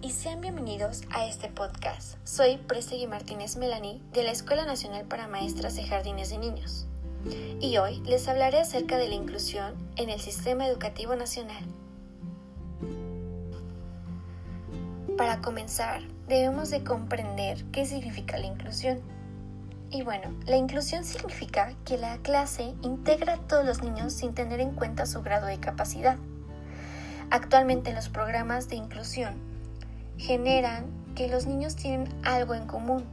Y sean bienvenidos a este podcast. Soy Prestegui Martínez Melanie de la Escuela Nacional para Maestras de Jardines de Niños. Y hoy les hablaré acerca de la inclusión en el sistema educativo nacional. Para comenzar, debemos de comprender qué significa la inclusión. Y bueno, la inclusión significa que la clase integra a todos los niños sin tener en cuenta su grado de capacidad. Actualmente los programas de inclusión generan que los niños tienen algo en común,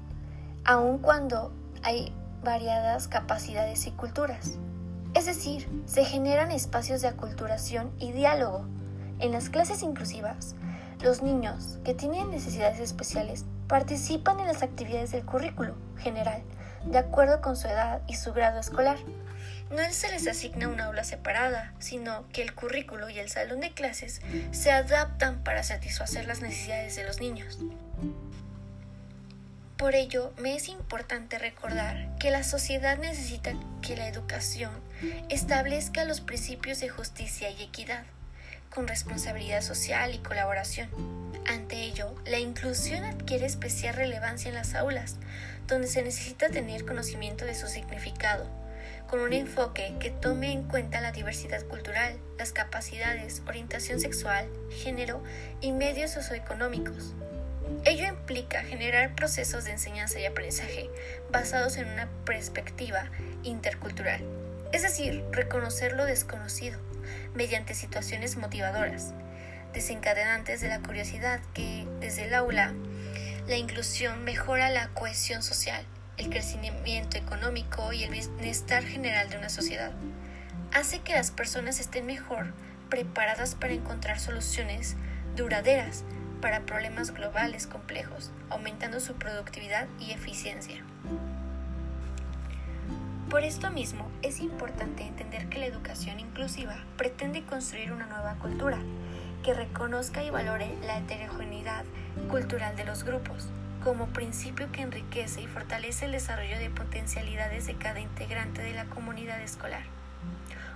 aun cuando hay variadas capacidades y culturas. Es decir, se generan espacios de aculturación y diálogo. En las clases inclusivas, los niños que tienen necesidades especiales participan en las actividades del currículo general, de acuerdo con su edad y su grado escolar no se les asigna una aula separada, sino que el currículo y el salón de clases se adaptan para satisfacer las necesidades de los niños. Por ello, me es importante recordar que la sociedad necesita que la educación establezca los principios de justicia y equidad, con responsabilidad social y colaboración. Ante ello, la inclusión adquiere especial relevancia en las aulas, donde se necesita tener conocimiento de su significado, con un enfoque que tome en cuenta la diversidad cultural, las capacidades, orientación sexual, género y medios socioeconómicos. Ello implica generar procesos de enseñanza y aprendizaje basados en una perspectiva intercultural, es decir, reconocer lo desconocido mediante situaciones motivadoras, desencadenantes de la curiosidad que, desde el aula, la inclusión mejora la cohesión social el crecimiento económico y el bienestar general de una sociedad. Hace que las personas estén mejor preparadas para encontrar soluciones duraderas para problemas globales complejos, aumentando su productividad y eficiencia. Por esto mismo, es importante entender que la educación inclusiva pretende construir una nueva cultura que reconozca y valore la heterogeneidad cultural de los grupos, como principio que enriquece y fortalece el desarrollo de potencialidades de cada integrante de la comunidad escolar.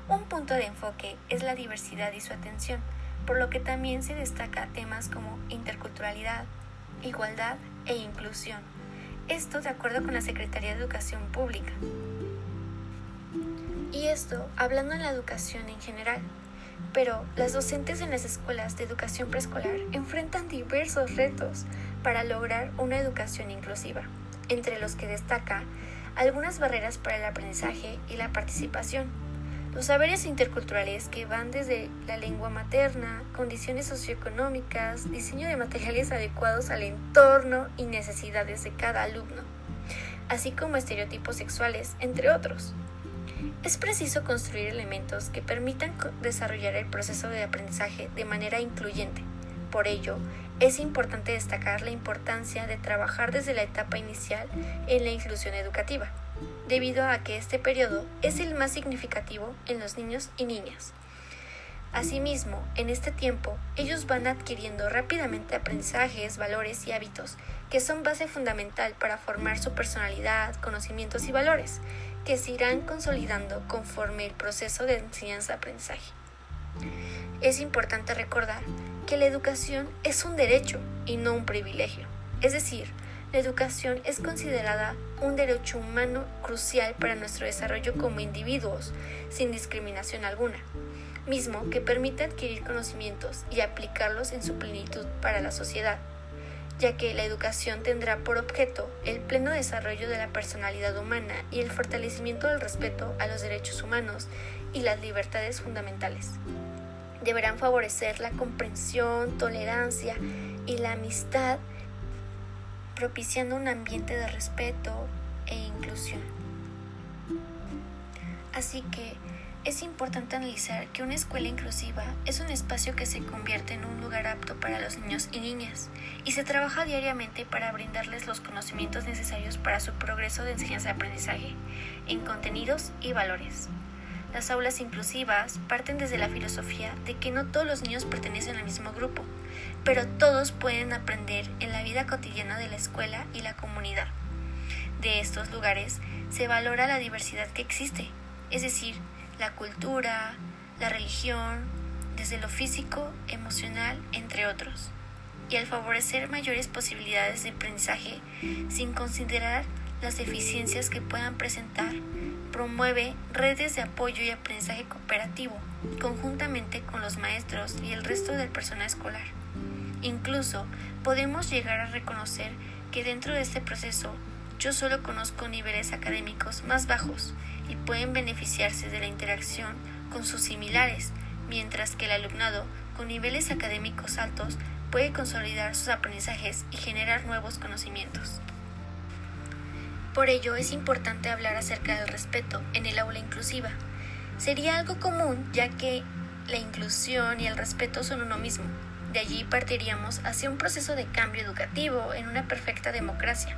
Un punto de enfoque es la diversidad y su atención, por lo que también se destaca temas como interculturalidad, igualdad e inclusión. Esto de acuerdo con la Secretaría de Educación Pública. Y esto hablando en la educación en general, pero las docentes en las escuelas de educación preescolar enfrentan diversos retos para lograr una educación inclusiva, entre los que destaca algunas barreras para el aprendizaje y la participación, los saberes interculturales que van desde la lengua materna, condiciones socioeconómicas, diseño de materiales adecuados al entorno y necesidades de cada alumno, así como estereotipos sexuales, entre otros. Es preciso construir elementos que permitan desarrollar el proceso de aprendizaje de manera incluyente. Por ello, es importante destacar la importancia de trabajar desde la etapa inicial en la inclusión educativa, debido a que este periodo es el más significativo en los niños y niñas. Asimismo, en este tiempo, ellos van adquiriendo rápidamente aprendizajes, valores y hábitos que son base fundamental para formar su personalidad, conocimientos y valores, que se irán consolidando conforme el proceso de enseñanza-aprendizaje. Es importante recordar que la educación es un derecho y no un privilegio. Es decir, la educación es considerada un derecho humano crucial para nuestro desarrollo como individuos, sin discriminación alguna, mismo que permite adquirir conocimientos y aplicarlos en su plenitud para la sociedad ya que la educación tendrá por objeto el pleno desarrollo de la personalidad humana y el fortalecimiento del respeto a los derechos humanos y las libertades fundamentales. Deberán favorecer la comprensión, tolerancia y la amistad, propiciando un ambiente de respeto e inclusión. Así que es importante analizar que una escuela inclusiva es un espacio que se convierte en un lugar apto para los niños y niñas y se trabaja diariamente para brindarles los conocimientos necesarios para su progreso de enseñanza-aprendizaje en contenidos y valores. Las aulas inclusivas parten desde la filosofía de que no todos los niños pertenecen al mismo grupo, pero todos pueden aprender en la vida cotidiana de la escuela y la comunidad. De estos lugares se valora la diversidad que existe, es decir, la cultura, la religión, desde lo físico, emocional, entre otros. y al favorecer mayores posibilidades de aprendizaje sin considerar las deficiencias que puedan presentar, promueve redes de apoyo y aprendizaje cooperativo conjuntamente con los maestros y el resto del personal escolar. Incluso podemos llegar a reconocer que dentro de este proceso yo solo conozco niveles académicos más bajos y pueden beneficiarse de la interacción con sus similares, mientras que el alumnado con niveles académicos altos puede consolidar sus aprendizajes y generar nuevos conocimientos. Por ello es importante hablar acerca del respeto en el aula inclusiva. Sería algo común ya que la inclusión y el respeto son uno mismo. De allí partiríamos hacia un proceso de cambio educativo en una perfecta democracia,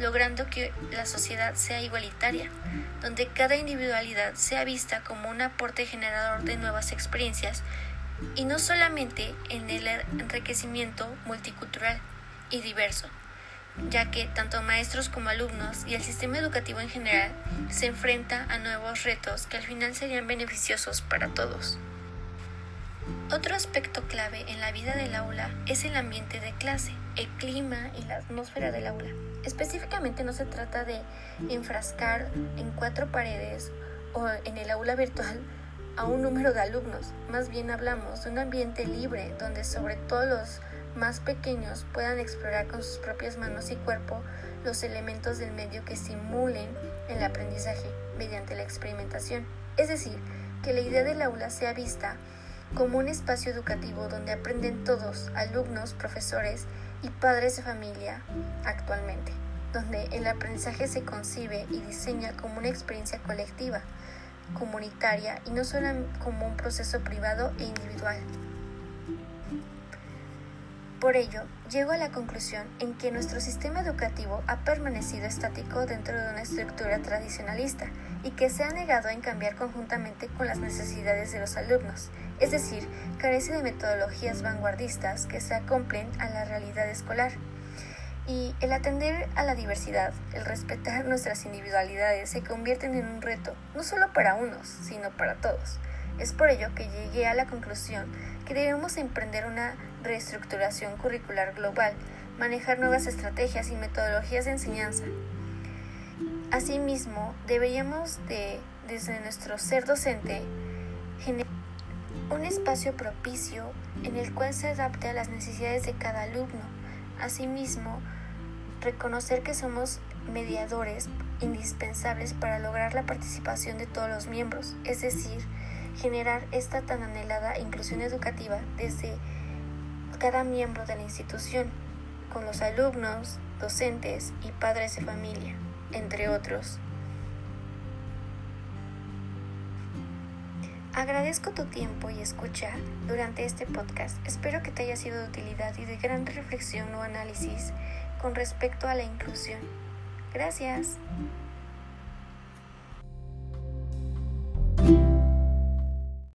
logrando que la sociedad sea igualitaria, donde cada individualidad sea vista como un aporte generador de nuevas experiencias y no solamente en el enriquecimiento multicultural y diverso, ya que tanto maestros como alumnos y el sistema educativo en general se enfrenta a nuevos retos que al final serían beneficiosos para todos. Otro aspecto clave en la vida del aula es el ambiente de clase, el clima y la atmósfera del aula. Específicamente no se trata de enfrascar en cuatro paredes o en el aula virtual a un número de alumnos, más bien hablamos de un ambiente libre donde sobre todo los más pequeños puedan explorar con sus propias manos y cuerpo los elementos del medio que simulen el aprendizaje mediante la experimentación. Es decir, que la idea del aula sea vista como un espacio educativo donde aprenden todos, alumnos, profesores y padres de familia actualmente, donde el aprendizaje se concibe y diseña como una experiencia colectiva, comunitaria y no solo como un proceso privado e individual. Por ello, llego a la conclusión en que nuestro sistema educativo ha permanecido estático dentro de una estructura tradicionalista y que se ha negado en cambiar conjuntamente con las necesidades de los alumnos, es decir, carece de metodologías vanguardistas que se acoplen a la realidad escolar. Y el atender a la diversidad, el respetar nuestras individualidades se convierten en un reto, no solo para unos, sino para todos. Es por ello que llegué a la conclusión que debemos emprender una reestructuración curricular global, manejar nuevas estrategias y metodologías de enseñanza. Asimismo, deberíamos de, desde nuestro ser docente, generar un espacio propicio en el cual se adapte a las necesidades de cada alumno. Asimismo, reconocer que somos mediadores indispensables para lograr la participación de todos los miembros, es decir, generar esta tan anhelada inclusión educativa desde cada miembro de la institución, con los alumnos, docentes y padres de familia, entre otros. Agradezco tu tiempo y escucha durante este podcast. Espero que te haya sido de utilidad y de gran reflexión o análisis con respecto a la inclusión. Gracias.